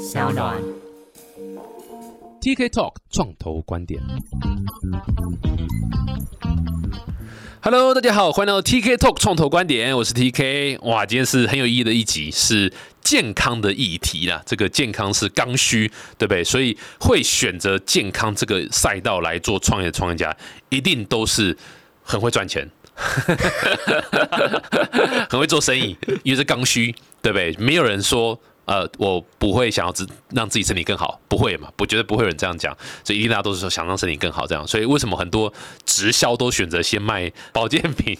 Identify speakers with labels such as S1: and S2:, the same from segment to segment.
S1: 小暖。
S2: TK Talk 创投观点。Hello，大家好，欢迎来到 TK Talk 创投观点，我是 TK。哇，今天是很有意义的一集，是健康的议题啦。这个健康是刚需，对不对？所以会选择健康这个赛道来做创业的创业家，一定都是很会赚钱。很会做生意，因为是刚需，对不对？没有人说，呃，我不会想要自让自己身体更好，不会嘛？我觉得不会有人这样讲，所以一定大家都是说想让身体更好这样。所以为什么很多直销都选择先卖保健品，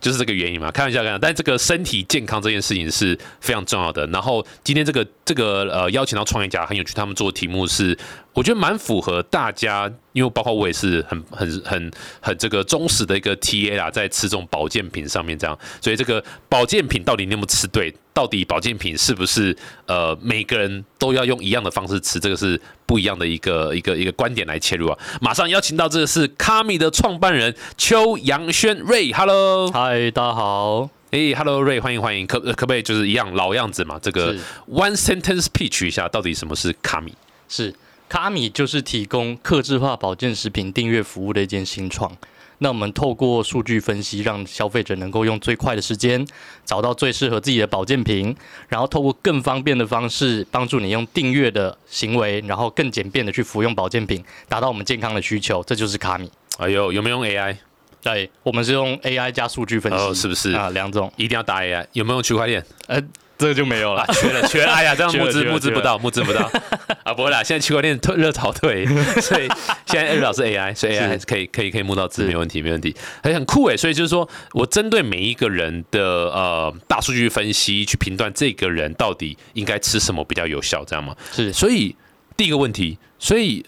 S2: 就是这个原因嘛？开玩笑，开玩笑。但这个身体健康这件事情是非常重要的。然后今天这个这个呃邀请到创业家很有趣，他们做的题目是。我觉得蛮符合大家，因为包括我也是很很很很这个忠实的一个 TA 啦，在吃这种保健品上面这样，所以这个保健品到底你有没有吃对？到底保健品是不是呃每个人都要用一样的方式吃？这个是不一样的一个一个一个观点来切入啊！马上邀请到这个是卡米的创办人邱杨轩瑞，Hello，
S3: 嗨，大家好。
S2: 哎，Hello 瑞，欢迎欢迎，可可不可以就是一样老样子嘛？这个 One Sentence Pitch 一下，到底什么是卡米？
S3: 是。卡米就是提供客制化保健食品订阅服务的一间新创。那我们透过数据分析，让消费者能够用最快的时间找到最适合自己的保健品，然后透过更方便的方式，帮助你用订阅的行为，然后更简便的去服用保健品，达到我们健康的需求。这就是卡米。
S2: 哎呦，有没有用 AI？
S3: 对，我们是用 AI 加数据分析，
S2: 哦，是不是
S3: 啊？两种，
S2: 一定要打 AI。有没有用区块链？
S3: 呃。这个就没有了，
S2: 缺了缺了，哎呀，这样 募资募资不到，募资不到 啊！不会啦，现在区块链退热潮退，所以现在 A 老师 AI，所以 AI 还是可以可以可以募到资，没问题没问题，还很酷哎！所以就是说我针对每一个人的呃大数据分析去评断这个人到底应该吃什么比较有效，这样吗？
S3: 是，
S2: 所以第一个问题，所以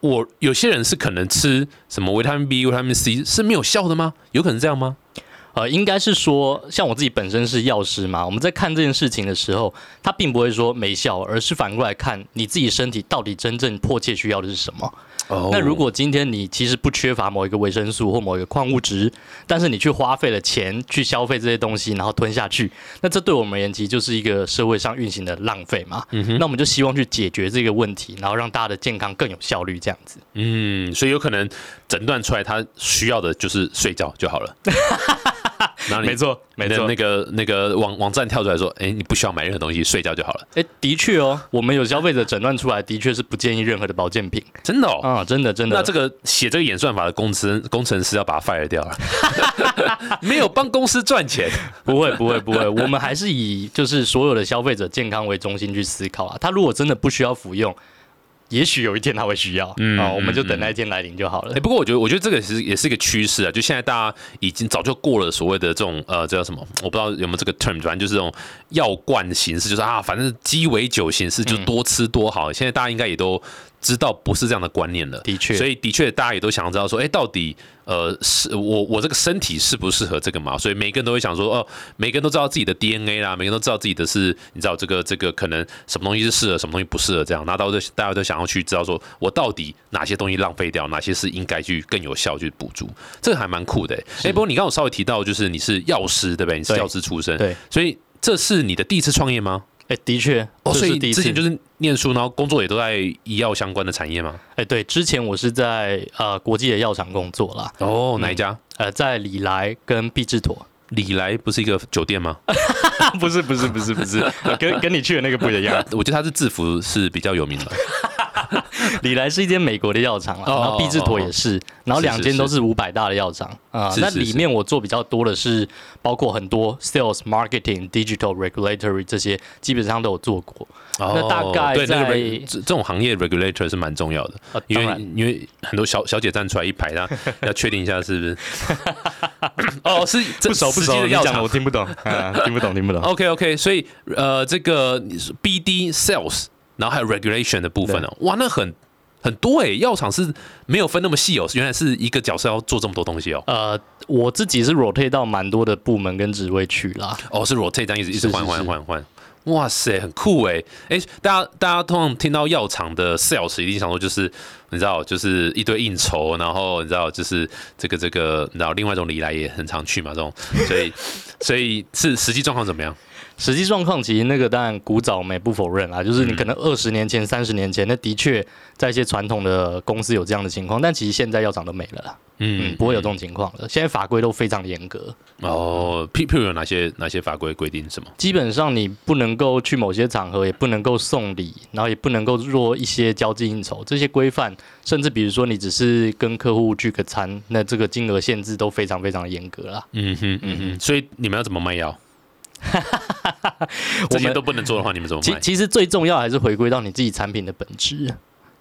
S2: 我有些人是可能吃什么维他命 B、维他命 C 是没有效的吗？有可能这样吗？
S3: 呃，应该是说，像我自己本身是药师嘛，我们在看这件事情的时候，他并不会说没效，而是反过来看你自己身体到底真正迫切需要的是什么。
S2: 哦，
S3: 那如果今天你其实不缺乏某一个维生素或某一个矿物质，但是你去花费了钱去消费这些东西，然后吞下去，那这对我们而言其实就是一个社会上运行的浪费嘛。嗯哼，那我们就希望去解决这个问题，然后让大家的健康更有效率，这样子。
S2: 嗯，所以有可能诊断出来他需要的就是睡觉就好了。
S3: 然后没错，没错，
S2: 那个那个网网站跳出来说，哎，你不需要买任何东西，睡觉就好了。
S3: 哎，的确哦，我们有消费者诊断出来，的确是不建议任何的保健品。
S2: 真的哦，
S3: 啊，真的真的。
S2: 那这个写这个演算法的工程工程师要把它 fire 掉了，没有帮公司赚钱。
S3: 不会不会不会，我们还是以就是所有的消费者健康为中心去思考啊。他如果真的不需要服用。也许有一天他会需要，嗯，啊，我们就等那一天来临就好了。
S2: 哎，不过我觉得，我觉得这个其实也是一个趋势啊。就现在大家已经早就过了所谓的这种呃，这叫什么？我不知道有没有这个 term，反正就是这种药罐形式，就是啊，反正鸡尾酒形式，就多吃多好。现在大家应该也都知道不是这样的观念了。
S3: 的确，
S2: 所以的确大家也都想要知道说，哎，到底呃，是我我这个身体适不适合这个嘛？所以每个人都会想说，哦，每个人都知道自己的 DNA 啦，每个人都知道自己的是，你知道这个这个可能什么东西是适合，什么东西不适合这样。那到时大家都想要去知道说。我到底哪些东西浪费掉，哪些是应该去更有效去补足？这个还蛮酷的。哎，不过你刚刚稍微提到，就是你是药师，对不对？你是药师出身，
S3: 对，
S2: 所以这是你的第一次创业吗？
S3: 哎，的确，
S2: 哦，所以之前就是念书，然后工作也都在医药相关的产业吗？
S3: 哎，对，之前我是在呃国际的药厂工作啦。
S2: 哦，哪一家？
S3: 呃，在李来跟毕志妥。
S2: 李来不是一个酒店吗？
S3: 不是，不是，不是，不是，跟跟你去的那个不一样。
S2: 我觉得它是制服是比较有名的。
S3: 李来是一间美国的药厂啊，然后必智妥也是，然后两间都是五百大的药厂啊。那里面我做比较多的是，包括很多 sales、marketing、digital、regulatory 这些，基本上都有做过。那大概在
S2: 这种行业 regulator 是蛮重要的，因为因为很多小小姐站出来一排，他要确定一下是不是。哦，是
S3: 不熟不熟的药厂，我听不懂，听不懂，听不懂。
S2: OK OK，所以呃，这个 BD sales。然后还有 regulation 的部分哦，哇，那很很多哎，药厂是没有分那么细哦，原来是一个角色要做这么多东西哦。
S3: 呃，我自己是 rotate 到蛮多的部门跟职位去啦。
S2: 哦，是 rotate 这样一直一直换换换换，哇塞，很酷哎哎，大家大家通常听到药厂的 sales 一定想说就是你知道就是一堆应酬，然后你知道就是这个这个你知道另外一种礼来也很常去嘛这种，所以所以是实际状况怎么样？
S3: 实际状况其实那个当然古早我们也不否认啦，就是你可能二十年前、三十年前，那的确在一些传统的公司有这样的情况，但其实现在药厂都没了啦，嗯，不会有这种情况了。现在法规都非常严格，
S2: 哦，譬譬如有哪些哪些法规规定什么？
S3: 基本上你不能够去某些场合，也不能够送礼，然后也不能够做一些交际应酬，这些规范，甚至比如说你只是跟客户聚个餐，那这个金额限制都非常非常的严格啦。
S2: 嗯哼嗯哼，所以你们要怎么卖药？这些都不能做的话，你们怎么卖？
S3: 其其实最重要还是回归到你自己产品的本质，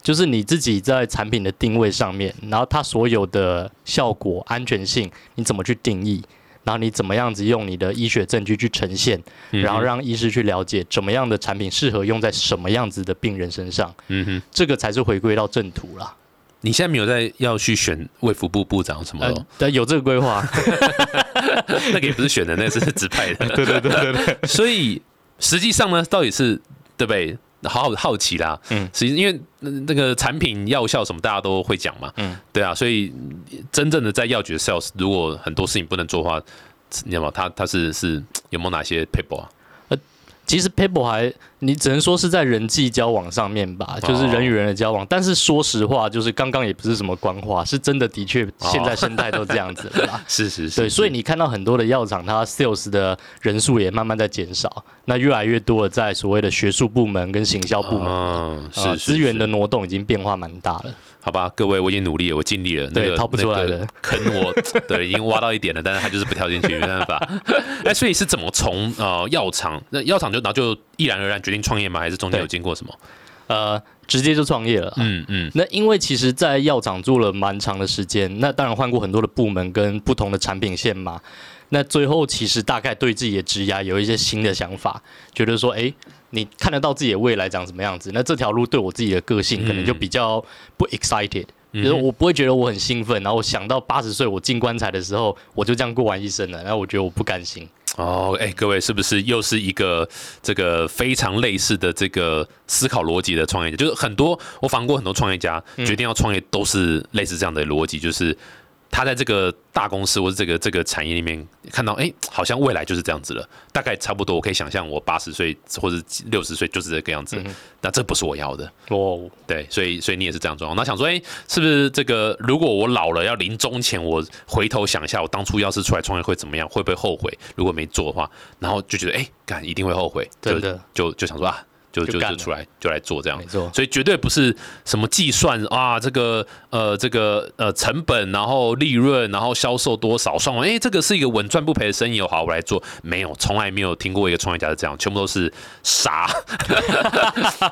S3: 就是你自己在产品的定位上面，然后它所有的效果、安全性，你怎么去定义？然后你怎么样子用你的医学证据去呈现，然后让医师去了解怎么样的产品适合用在什么样子的病人身上？嗯哼，这个才是回归到正途啦。
S2: 你现在没有在要去选卫福部部长什么的？
S3: 对，有这个规划。
S2: 那个也不是选的，那个是指派的。
S3: 对对对对对。
S2: 所以实际上呢，到底是对不对？好好好奇啦。嗯。实际因为那个产品药效什么，大家都会讲嘛。嗯。对啊，所以真正的在药局的 sales，如果很多事情不能做的话，你知道吗？他他是是有没有哪些 people 啊？
S3: 其实 people 还，你只能说是在人际交往上面吧，就是人与人的交往。但是说实话，就是刚刚也不是什么官话，是真的，的确现在生态都这样子了。
S2: 是是是。
S3: 对，所以你看到很多的药厂，它 sales 的人数也慢慢在减少，那越来越多的在所谓的学术部门跟行销部门，是资源的挪动已经变化蛮大了。
S2: 好吧，各位，我已经努力了，我尽力了。
S3: 那个，掏不出来了
S2: 坑，我 对已经挖到一点了，但是他就是不跳进去，没办法。哎，所以是怎么从呃药厂，那药厂就然后就毅然而然决定创业吗？还是中间有经过什么？
S3: 呃，直接就创业了。嗯嗯。那因为其实，在药厂做了蛮长的时间，那当然换过很多的部门跟不同的产品线嘛。那最后其实大概对自己的职涯有一些新的想法，觉得说，哎。你看得到自己的未来长什么样子？那这条路对我自己的个性可能就比较不 excited，就是我不会觉得我很兴奋。然后我想到八十岁我进棺材的时候，我就这样过完一生了，然后我觉得我不甘心。
S2: 哦，哎，各位是不是又是一个这个非常类似的这个思考逻辑的创业者？就是很多我访过很多创业家，决定要创业都是类似这样的逻辑，就是。他在这个大公司或者这个这个产业里面看到，哎，好像未来就是这样子了，大概差不多，我可以想象我八十岁或者六十岁就是这个样子。那这不是我要的哦。对，所以所以你也是这样状况。那想说，哎，是不是这个？如果我老了要临终前，我回头想一下，我当初要是出来创业会怎么样？会不会后悔？如果没做的话，然后就觉得，哎，干一定会后悔。
S3: 对的，
S2: 就就想说啊。就就就出来就来做这样，
S3: 没错，
S2: 所以绝对不是什么计算啊，这个呃这个呃成本，然后利润，然后销售多少算完，哎，这个是一个稳赚不赔的生意，好，我来做。没有，从来没有听过一个创业家是这样，全部都是傻，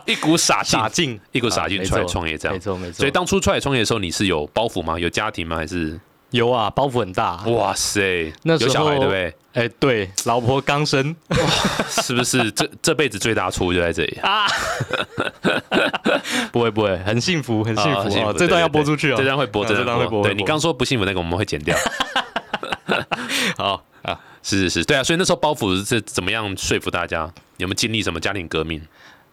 S2: 一股傻
S3: 傻劲，
S2: 一股傻劲出来创业这样，
S3: 没错没错。
S2: 所以当初出来创业的时候，你是有包袱吗？有家庭吗？还是？
S3: 有啊，包袱很大。
S2: 哇塞，那有小孩对不对？
S3: 哎，对，老婆刚生，
S2: 是不是？这这辈子最大错就在这里啊！
S3: 不会不会，很幸福，很幸福啊！这段要播出去哦，
S2: 这段会播，这段会播。对你刚说不幸福那个，我们会剪掉。好啊，是是是，对啊，所以那时候包袱是怎么样说服大家？有没有经历什么家庭革命？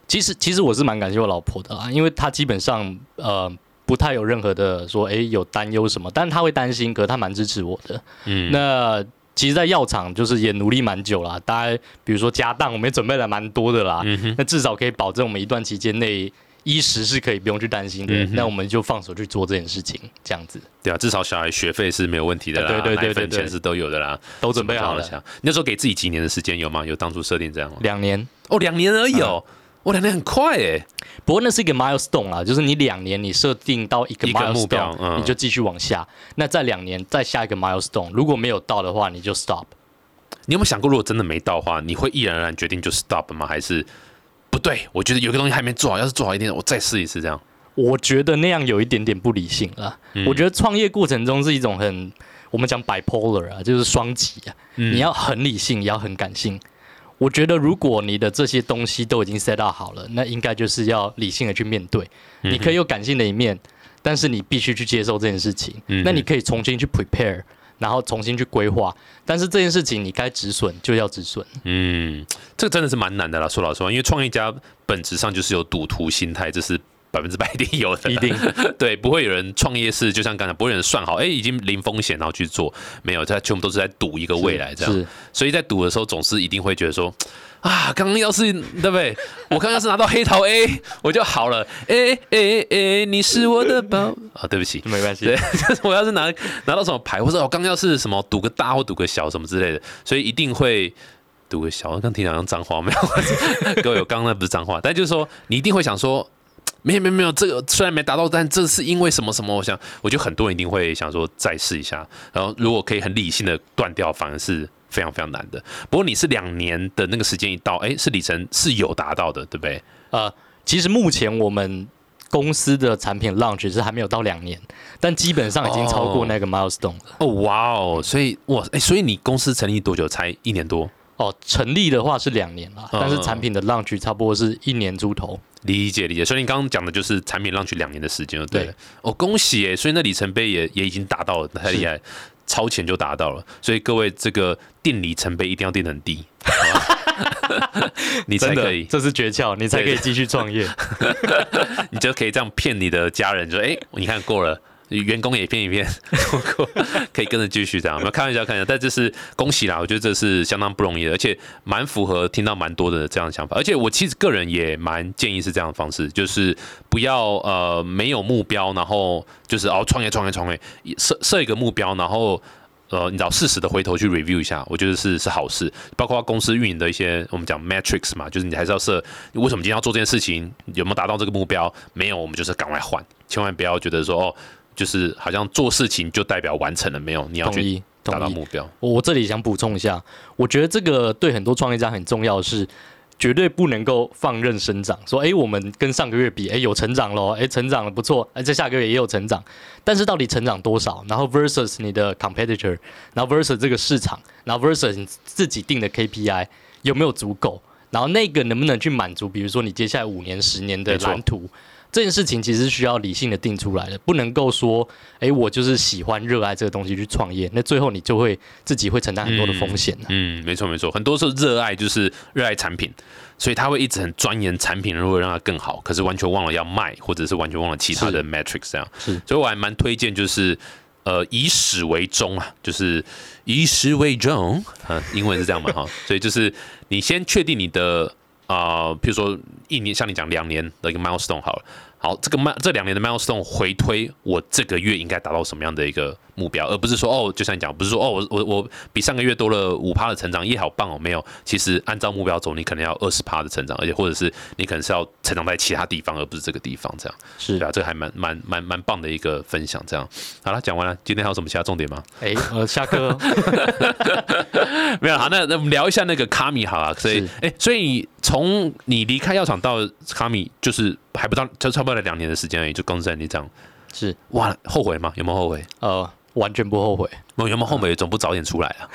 S3: 其实其实我是蛮感谢我老婆的啊，因为她基本上呃。不太有任何的说，哎，有担忧什么？但是他会担心，可是他蛮支持我的。嗯，那其实，在药厂就是也努力蛮久了，大概比如说家当，我们也准备了蛮多的啦。那至少可以保证我们一段期间内衣食是可以不用去担心的。那我们就放手去做这件事情，这样子。
S2: 对啊，至少小孩学费是没有问题的啦，
S3: 对对对对，
S2: 钱是都有的啦，
S3: 都准备好了。
S2: 那时候给自己几年的时间有吗？有当初设定这样吗？
S3: 两年
S2: 哦，两年而已哦。我两年很快哎，
S3: 不过那是一个 milestone 啊，就是你两年你设定到一个
S2: 目标，
S3: 你就继续往下。那再两年再下一个 milestone，如果没有到的话，你就 stop。
S2: 你有没有想过，如果真的没到的话，你会毅然而然决定就 stop 吗？还是不对？我觉得有个东西还没做好，要是做好一点，我再试一次这样。
S3: 我觉得那样有一点点不理性了。我觉得创业过程中是一种很我们讲 bipolar 啊，就是双极啊，你要很理性，也要很感性。我觉得，如果你的这些东西都已经 set up 好了，那应该就是要理性的去面对。你可以有感性的一面，但是你必须去接受这件事情。那你可以重新去 prepare，然后重新去规划。但是这件事情你该止损就要止损。
S2: 嗯，这个真的是蛮难的啦。说老实话，因为创业家本质上就是有赌徒心态，这是百分之百一定有的，
S3: 一定
S2: 对，不会有人创业是就像刚才不会有人算好，哎、已经零风险然后去做，没有，他全部都是在赌一个未来这样。所以在赌的时候，总是一定会觉得说，啊，刚刚要是对不对？我刚刚要是拿到黑桃 A，我就好了。哎哎哎，你是我的宝啊，对不起。
S3: 没关系
S2: 对，，就是我要是拿拿到什么牌，或者我刚刚要是什么赌个大或赌个小什么之类的，所以一定会赌个小。刚听起来像脏话没有？各位，我刚刚那不是脏话，但就是说你一定会想说，没有没有没有，这个虽然没达到，但这是因为什么什么？我想，我觉得很多人一定会想说再试一下，然后如果可以很理性的断掉，反而是非常非常难的。不过你是两年的那个时间一到，哎，是里程是有达到的，对不对？
S3: 呃，其实目前我们公司的产品 launch 是还没有到两年，但基本上已经超过那个 milestone 了。
S2: 哦，哇哦，所以哇，哎，所以你公司成立多久？才一年多？
S3: 哦，成立的话是两年啦，
S2: 嗯
S3: 但是产品的 launch 差不多是一年出头。
S2: 理解理解，所以你刚刚讲的就是产品 launch 两年的时间了，对了哦，恭喜耶！所以那里程碑也也已经达到了，太厉害，超前就达到了。所以各位这个定里程碑一定要定得很低，你才可以，
S3: 这是诀窍，你才可以继续创业。
S2: 你就可以这样骗你的家人，说哎、你看过了。员工也骗一骗，可以跟着继续这样。我们开玩笑，开玩笑，但这是恭喜啦！我觉得这是相当不容易的，而且蛮符合听到蛮多的这样的想法。而且我其实个人也蛮建议是这样的方式，就是不要呃没有目标，然后就是哦创业创业创业，设设一个目标，然后呃你知道适时的回头去 review 一下，我觉得是是好事。包括公司运营的一些我们讲 metrics 嘛，就是你还是要设为什么今天要做这件事情，有没有达到这个目标？没有，我们就是赶快换，千万不要觉得说哦。就是好像做事情就代表完成了，没有，你要去达到。目标。
S3: 我我这里想补充一下，我觉得这个对很多创业家很重要的是，绝对不能够放任生长。说，诶，我们跟上个月比，诶，有成长咯，诶，成长了不错，诶，在下个月也有成长，但是到底成长多少？然后 versus 你的 competitor，然后 versus 这个市场，然后 versus 你自己定的 KPI 有没有足够？然后那个能不能去满足？比如说你接下来五年、十年的蓝图，这件事情其实是需要理性的定出来的，不能够说，哎，我就是喜欢、热爱这个东西去创业，那最后你就会自己会承担很多的风险啊
S2: 嗯，没错没错，很多时候热爱就是热爱产品，所以他会一直很钻研产品如何让它更好，可是完全忘了要卖，或者是完全忘了其他的 metrics 这样。
S3: 是
S2: 所以我还蛮推荐就是。呃，以始为终啊，就是以始为终，啊，英文是这样嘛哈，所以就是你先确定你的啊、呃，譬如说一年，像你讲两年的一个 milestone 好了，好，这个 m 这两年的 milestone 回推，我这个月应该达到什么样的一个目标，而不是说哦，就像你讲，不是说哦，我我我比上个月多了五趴的成长，也，好棒哦，没有，其实按照目标走，你可能要二十趴的成长，而且或者是你可能是要成长在其他地方，而不是这个地方这样。
S3: 是
S2: 对啊，这个还蛮蛮蛮蛮棒的一个分享。这样好了，讲完了，今天还有什么其他重点吗？
S3: 哎，呃，下课
S2: 没有，好，那那我们聊一下那个卡米好了。所以
S3: 是，
S2: 哎、所以从你离开药厂到卡米，就是还不到，就差不多两年的时间而已，就公司在你这样，
S3: 是
S2: 哇，后悔吗？有没有后悔？
S3: 呃，完全不后悔，
S2: 我原本后悔？总不早点出来啊？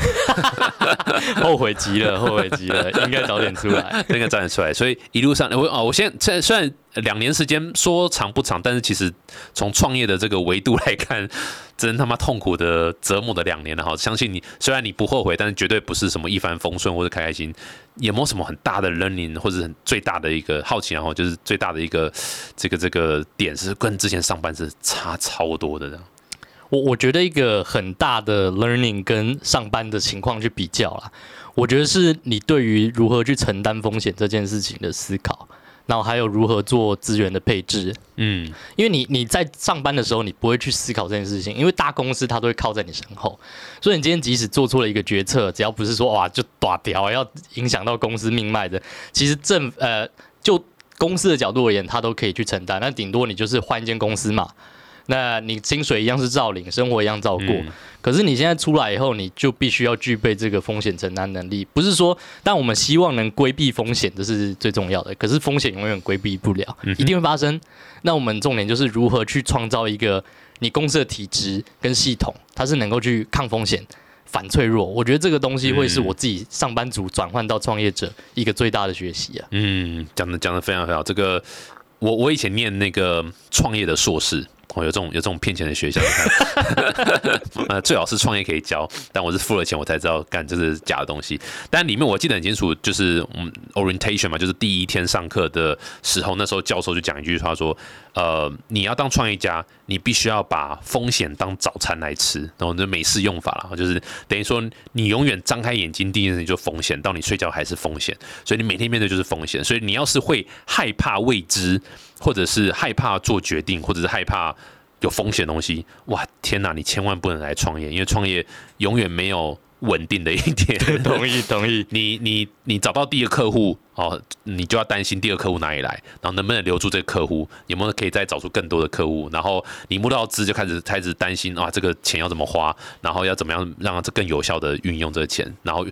S3: 后悔极了，后悔极了，应该早点出来。
S2: 应该早点出来。所以一路上，我哦，我现在虽然两年时间说长不长，但是其实从创业的这个维度来看，真他妈痛苦的折磨的两年了哈。相信你，虽然你不后悔，但是绝对不是什么一帆风顺或者开开心。也没有什么很大的 learning 或者很最大的一个好奇，然后就是最大的一个这个这个点是跟之前上班是差超多的这样。
S3: 我我觉得一个很大的 learning 跟上班的情况去比较啦，我觉得是你对于如何去承担风险这件事情的思考，然后还有如何做资源的配置。
S2: 嗯，
S3: 因为你你在上班的时候，你不会去思考这件事情，因为大公司它都会靠在你身后，所以你今天即使做错了一个决策，只要不是说哇就打掉要影响到公司命脉的，其实政呃就公司的角度而言，它都可以去承担。那顶多你就是换一间公司嘛，那你薪水一样是照领，生活一样照过。
S2: 嗯
S3: 可是你现在出来以后，你就必须要具备这个风险承担能力。不是说，但我们希望能规避风险，这是最重要的。可是风险永远规避不了，一定会发生。那我们重点就是如何去创造一个你公司的体制跟系统，它是能够去抗风险、反脆弱。我觉得这个东西会是我自己上班族转换到创业者一个最大的学习啊。
S2: 嗯，讲的讲的非常非常好。这个我我以前念那个创业的硕士，哦，有这种有这种骗钱的学校，你看 呃，最好是创业可以教，但我是付了钱我才知道，干这是假的东西。但里面我记得很清楚，就是嗯 orientation 嘛，就是第一天上课的时候，那时候教授就讲一句话说，呃，你要当创业家，你必须要把风险当早餐来吃，然后就美式用法啦，就是等于说你永远张开眼睛第一件事情就风险，到你睡觉还是风险，所以你每天面对就是风险，所以你要是会害怕未知，或者是害怕做决定，或者是害怕有风险的东西，哇，天哪，你千万不能来创业，因为创业永远没有稳定的一天。
S3: 同 意同意。
S2: 你你你找不到第一个客户哦，你就要担心第二个客户哪里来，然后能不能留住这个客户，有没有可以再找出更多的客户，然后你募到资就开始开始担心啊，这个钱要怎么花，然后要怎么样让这更有效的运用这个钱，然后。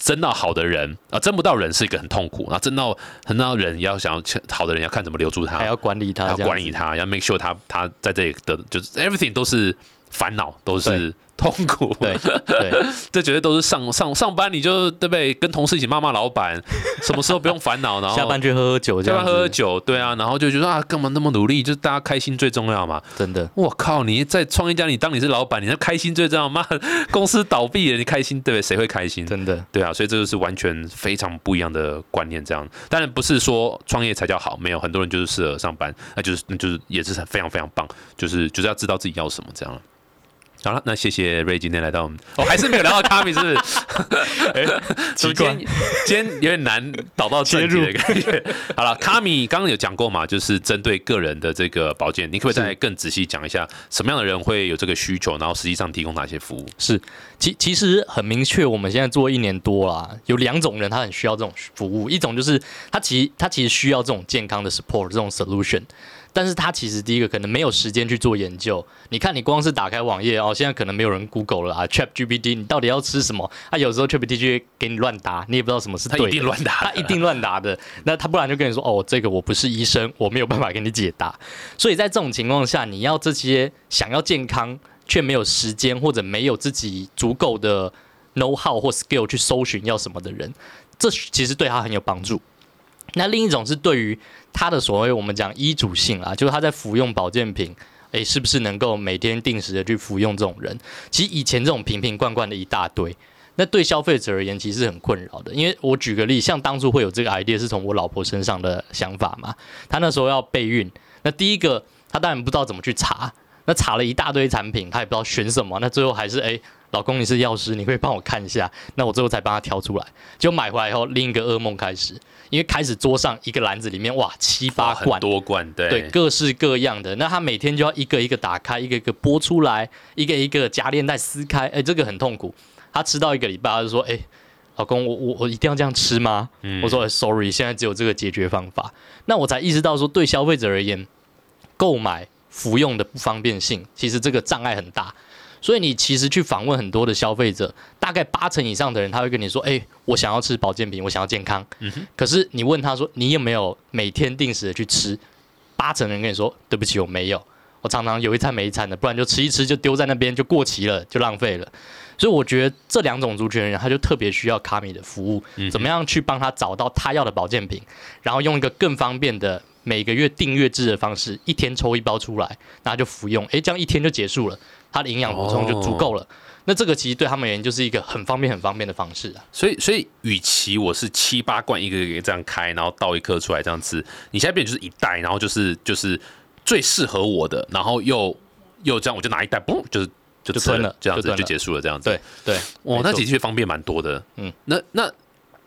S2: 争到好的人啊，争不到人是一个很痛苦。然后争到争到人，要想要好的人，要看怎么留住他，
S3: 还要管理他，
S2: 要管理他，要 make sure 他他在这里的就是 everything 都是烦恼，都是痛苦。
S3: 对对，
S2: 这绝对都是上上上班，你就对不对？跟同事一起骂骂老板，什么时候不用烦恼？然后
S3: 下班去喝喝酒，
S2: 下班喝喝酒，对啊，然后就觉得啊，干嘛那么努力？就是大家开心最重要嘛。
S3: 真的，
S2: 我靠！你在创业家，你当你是老板，你那开心最重要。妈，公司倒闭了，你开心对不对？谁会开心？
S3: 真的，
S2: 对啊，所以这就是完全非常不一样的观念。这样，当然不是说创业才叫好，没有很多人就是适合上班，那就是那就是也是非常非常棒，就是就是要知道自己要什么这样好了，那谢谢瑞今天来到我们，哦，还是没有聊到卡米，是不是？哎，今天今天有点难导到正题的感觉。好了，卡米刚刚有讲过嘛，就是针对个人的这个保健，你可不可以再更仔细讲一下，什么样的人会有这个需求，然后实际上提供哪些服务？
S3: 是，其其实很明确，我们现在做一年多啦，有两种人他很需要这种服务，一种就是他其实他其实需要这种健康的 support 这种 solution。但是他其实第一个可能没有时间去做研究。你看，你光是打开网页哦，现在可能没有人 Google 了啊，Chat GPT，你到底要吃什么？他有时候 Chat GPT 给你乱答，你也不知道什么是对。
S2: 他一定乱答，
S3: 他一定乱答的。那他不然就跟你说哦，这个我不是医生，我没有办法给你解答。所以在这种情况下，你要这些想要健康却没有时间或者没有自己足够的 know how 或 skill 去搜寻要什么的人，这其实对他很有帮助。那另一种是对于他的所谓我们讲医主性啊，就是他在服用保健品，诶，是不是能够每天定时的去服用？这种人，其实以前这种瓶瓶罐罐的一大堆，那对消费者而言其实很困扰的。因为我举个例，像当初会有这个 idea 是从我老婆身上的想法嘛，她那时候要备孕，那第一个她当然不知道怎么去查，那查了一大堆产品，她也不知道选什么，那最后还是诶。老公，你是药师，你可以帮我看一下。那我最后才帮他挑出来，就买回来以后，另一个噩梦开始，因为开始桌上一个篮子里面，哇，七八罐，
S2: 多罐，对，
S3: 对，各式各样的。那他每天就要一个一个打开，一个一个剥出来，一个一个夹链袋撕开，哎，这个很痛苦。他吃到一个礼拜，他就说，哎，老公，我我我一定要这样吃吗？我说，sorry，现在只有这个解决方法。那我才意识到说，对消费者而言，购买服用的不方便性，其实这个障碍很大。所以你其实去访问很多的消费者，大概八成以上的人他会跟你说：“哎，我想要吃保健品，我想要健康。”可是你问他说：“你有没有每天定时的去吃？”八成人跟你说：“对不起，我没有。我常常有一餐没一餐的，不然就吃一吃就丢在那边就过期了，就浪费了。”所以我觉得这两种族群人，他就特别需要卡米的服务，怎么样去帮他找到他要的保健品，然后用一个更方便的每个月订阅制的方式，一天抽一包出来，然后就服用。哎，这样一天就结束了。它的营养补充就足够了，那这个其实对他们而言就是一个很方便、很方便的方式啊。
S2: 所以，所以与其我是七八罐一个一个这样开，然后倒一颗出来这样吃，你现在变就是一袋，然后就是就是最适合我的，然后又又这样，我就拿一袋，嘣，就是就吞了，这样子就结束了，这样子。
S3: 对对，
S2: 哇，那的确方便蛮多的。嗯，那那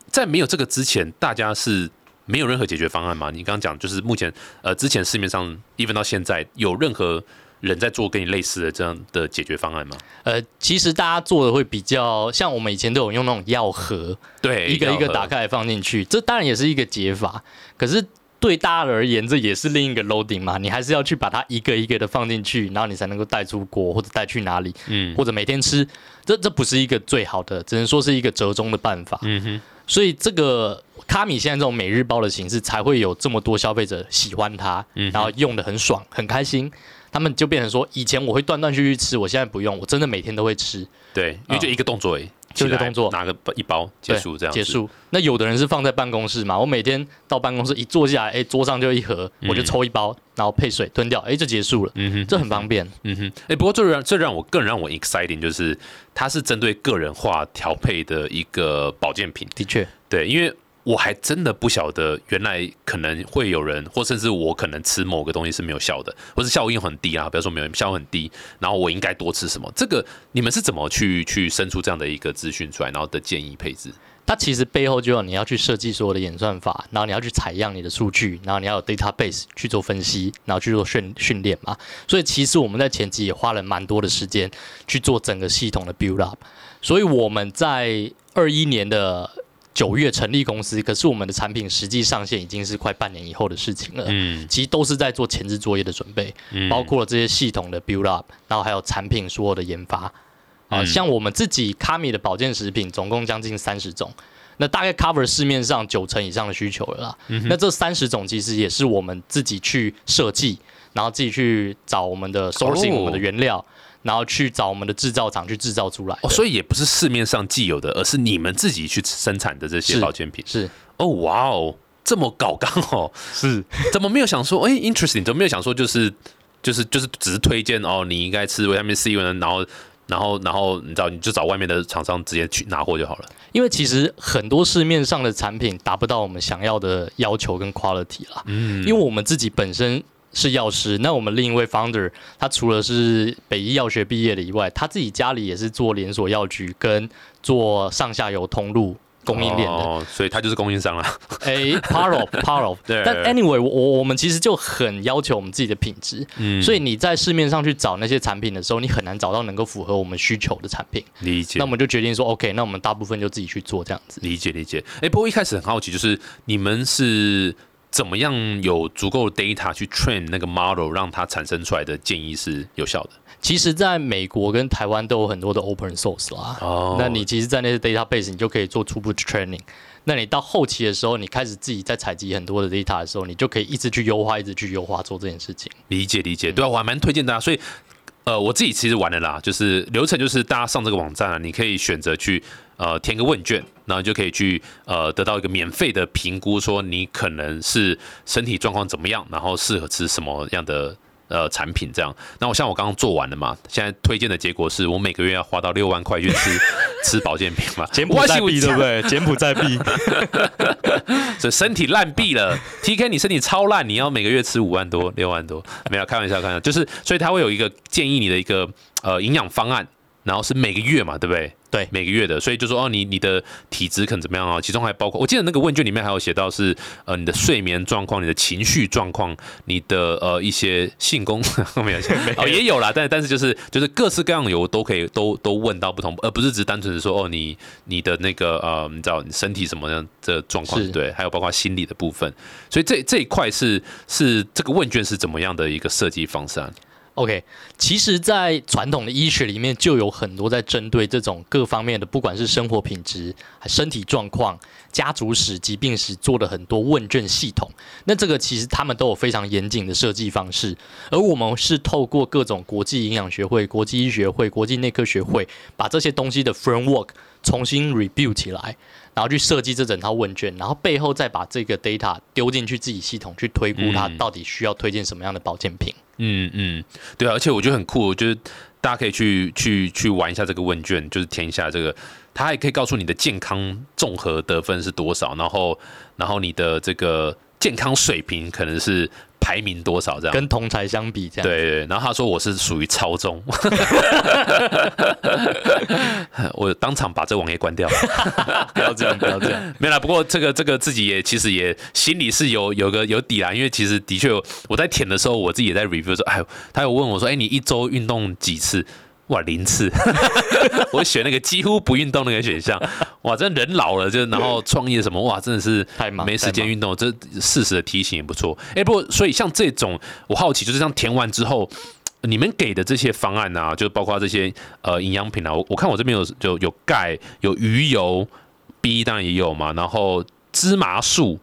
S2: 在没有这个之前，大家是没有任何解决方案吗？你刚刚讲就是目前呃，之前市面上，even 到现在有任何。人在做跟你类似的这样的解决方案吗？
S3: 呃，其实大家做的会比较像我们以前都有用那种药盒，
S2: 对，
S3: 一个一个打开来放进去，这当然也是一个解法。可是对大家而言，这也是另一个 loading 嘛，你还是要去把它一个一个的放进去，然后你才能够带出国或者带去哪里，嗯，或者每天吃，这这不是一个最好的，只能说是一个折中的办法。嗯哼，所以这个卡米现在这种每日包的形式，才会有这么多消费者喜欢它，然后用的很爽，很开心。他们就变成说，以前我会断断续续吃，我现在不用，我真的每天都会吃。
S2: 对，因为就一个动作诶。
S3: 就
S2: 起来
S3: 这个动作
S2: 拿个一包结束这样
S3: 结。束。那有的人是放在办公室嘛，我每天到办公室一坐下来，哎，桌上就一盒，我就抽一包，然后配水吞掉，哎，就结束了，
S2: 嗯哼，
S3: 这很方便。
S2: 嗯哼，哎、不过最让最让我更让我 exciting 就是它是针对个人化调配的一个保健品。
S3: 的确，
S2: 对，因为我还真的不晓得，原来可能会有人，或甚至我可能吃某个东西是没有效的，或是效应很低啊，比如说没有效很低，然后我应该多吃什么？这个你们是怎么去去生出这样的一个资讯出来，然后的建议配置？
S3: 它其实背后就要你要去设计所有的演算法，然后你要去采样你的数据，然后你要有 database 去做分析，然后去做训训练嘛。所以其实我们在前期也花了蛮多的时间去做整个系统的 build up。所以我们在二一年的九月成立公司，可是我们的产品实际上线已经是快半年以后的事情了。
S2: 嗯
S3: 其实都是在做前置作业的准备，
S2: 嗯
S3: 包括了这些系统的 build up，然后还有产品所有的研发。啊、
S2: 嗯
S3: 像我们自己卡米的保健食品，总共将近三十种，那大概 cover 市面上九成以上的需求了啦。
S2: 嗯
S3: 那这三十种其实也是我们自己去设计，然后自己去找我们的 sourcing、
S2: 哦
S3: 我们的原料，然后去找我们的制造厂去制造出来。
S2: 哦，所以也不是市面上既有的，而是你们自己去生产的这些保健品。
S3: 是
S2: 哦，哇哦，这么搞刚哦，
S3: 是，
S2: 怎么没有想说，哎、i n t e r e s t i n g 怎么没有想说，就是就是就是只是推荐哦，你应该吃维他命 C，然后然后然后你知道，你就找外面的厂商直接去拿货就好了。
S3: 因为其实很多市面上的产品达不到我们想要的要求跟 quality 啦。
S2: 嗯，
S3: 因为我们自己本身是药师，那我们另一位 founder 他除了是北医药学毕业的以外，他自己家里也是做连锁药局跟做上下游通路供应链的。
S2: 哦，所以他就是供应商了。
S3: 哎、p a r of part of，
S2: 对
S3: 但 anyway，我我我们其实就很要求我们自己的品质，
S2: 嗯，
S3: 所以你在市面上去找那些产品的时候，你很难找到能够符合我们需求的产品。
S2: 理解
S3: 那我。们就决定说，OK，那我们大部分就自己去做这样子。
S2: 理解理解，哎、不过一开始很好奇，就是你们是怎么样有足够的 data 去 train 那个 model，让它产生出来的建议是有效的？
S3: 其实，在美国跟台湾都有很多的 open source 啦。
S2: 哦
S3: 那你其实，在那些 database，你就可以做初步的 training。那你到后期的时候，你开始自己在采集很多的 data 的时候，你就可以一直去优化，一直去优化做这件事情。
S2: 理解理解，对啊，我还蛮推荐大家，所以。呃，我自己其实玩的啦，就是流程就是大家上这个网站啊，你可以选择去呃填个问卷，然后就可以去呃得到一个免费的评估，说你可能是身体状况怎么样，然后适合吃什么样的呃产品这样。那我像我刚刚做完了嘛，现在推荐的结果是我每个月要花到六万块去吃 吃保健品嘛，
S3: 柬埔寨币对不
S2: 对？
S3: 对？柬埔寨币，
S2: 所以身体烂币了，TK 你身体超烂，你要每个月吃五万多、六万多，没有开玩笑，开玩笑，就是所以他会有一个建议你的一个呃营养方案，然后是每个月嘛，对不对？
S3: 对
S2: 每个月的，所以就说哦，你你的体质可能怎么样啊？其中还包括，我记得那个问卷里面还有写到是呃你的睡眠状况、你的情绪状况、你的呃一些性功能 没有 哦也有啦，但但是就是就是各式各样有都可以都都问到不同，而不是只单纯的说哦你你的那个呃你知道你身体什么样的状况
S3: 是
S2: 对，还有包括心理的部分，所以这这一块是是这个问卷是怎么样的一个设计方式啊？
S3: OK，其实，在传统的医学里面，就有很多在针对这种各方面的，不管是生活品质、身体状况、家族史、疾病史，做的很多问卷系统。那这个其实他们都有非常严谨的设计方式，而我们是透过各种国际营养学会、国际医学会、国际内科学会，把这些东西的 framework 重新 review 起来，然后去设计这整套问卷，然后背后再把这个 data 丢进去自己系统去推估它到底需要推荐什么样的保健品。
S2: 嗯嗯，对啊，而且我觉得很酷，就是大家可以去去去玩一下这个问卷，就是填一下这个，它还可以告诉你的健康综合得分是多少，然后然后你的这个健康水平可能是排名多少这样。
S3: 跟同才相比，这样
S2: 对对，然后他说我是属于超中，我当场把这网页关掉。
S3: 不要这样，不要这样。
S2: 没啦，不过这个这个自己也其实也心里是有有个有底啦，因为其实的确我在填的时候，我自己也在 review 说，哎，他有问我说，哎，你一周运动几次？哇，零次，我选那个几乎不运动那个选项，哇，真人老了就然后创业什么，哇，真的是
S3: 太忙
S2: 没时间运动，这适时的提醒也不错。哎，不过所以像这种，我好奇就是这样填完之后。你们给的这些方案啊，就包括这些呃营养品啊，我我看我这边有就有钙、有鱼油、B 当然也有嘛，然后芝麻素，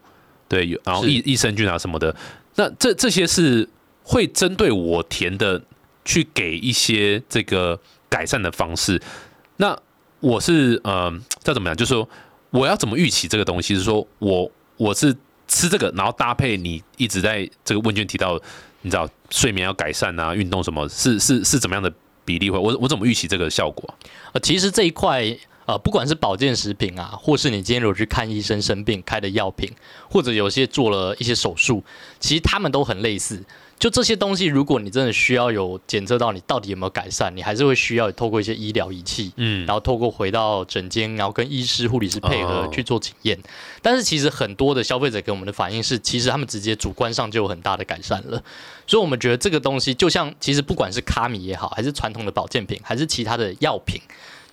S2: 对，有然后益益生菌啊什么的，那这这些是会针对我填的去给一些这个改善的方式。那我是呃，这怎么讲？就是说我要怎么预期这个东西？是说我我是吃这个，然后搭配你一直在这个问卷提到，你知道睡眠要改善啊，运动什么，是是是怎么样的比例会？我我怎么预期这个效果？
S3: 呃，其实这一块。呃，不管是保健食品啊，或是你今天如果去看医生生病开的药品，或者有些做了一些手术，其实他们都很类似。就这些东西，如果你真的需要有检测到你到底有没有改善，你还是会需要透过一些医疗仪器，嗯，然后透过回到诊间，然后跟医师、护理师配合去做检验。但是其实很多的消费者给我们的反应是，其实他们直接主观上就有很大的改善了。所以我们觉得这个东西，就像其实不管是卡米也好，还是传统的保健品，还是其他的药品。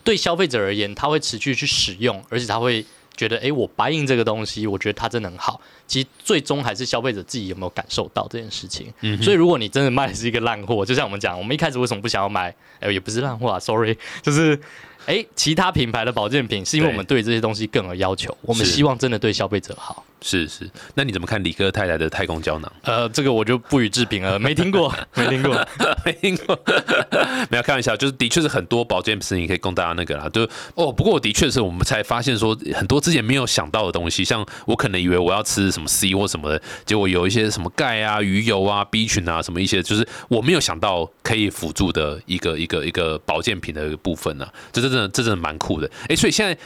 S3: 对消费者而言，他会持续去使用，而且他会觉得，哎，我白印这个东西，我觉得它真的很好。其实最终还是消费者自己有没有感受到这件事情。嗯，所以如果你真的卖的是一个烂货，就像我们讲，我们一开始为什么不想要买？哎，也不是烂货啊，sorry，就是。哎，其他品牌的保健品是因为我们对这些东西更有要求，我们希望真的对消费者好。
S2: 是是，那你怎么看李哥太太的太空胶囊？
S3: 呃，这个我就不予置评了，没听过，没听过，
S2: 没听过，没有开玩笑，就是的确是很多保健品可以供大家那个啦。就哦，不过我的确是我们才发现说很多之前没有想到的东西，像我可能以为我要吃什么 C 或什么的，结果有一些什么钙啊、鱼油啊、B 群啊什么一些，就是我没有想到可以辅助的一个一个一个保健品的一个部分呢。这真的这真的蛮酷的。哎，所以现在。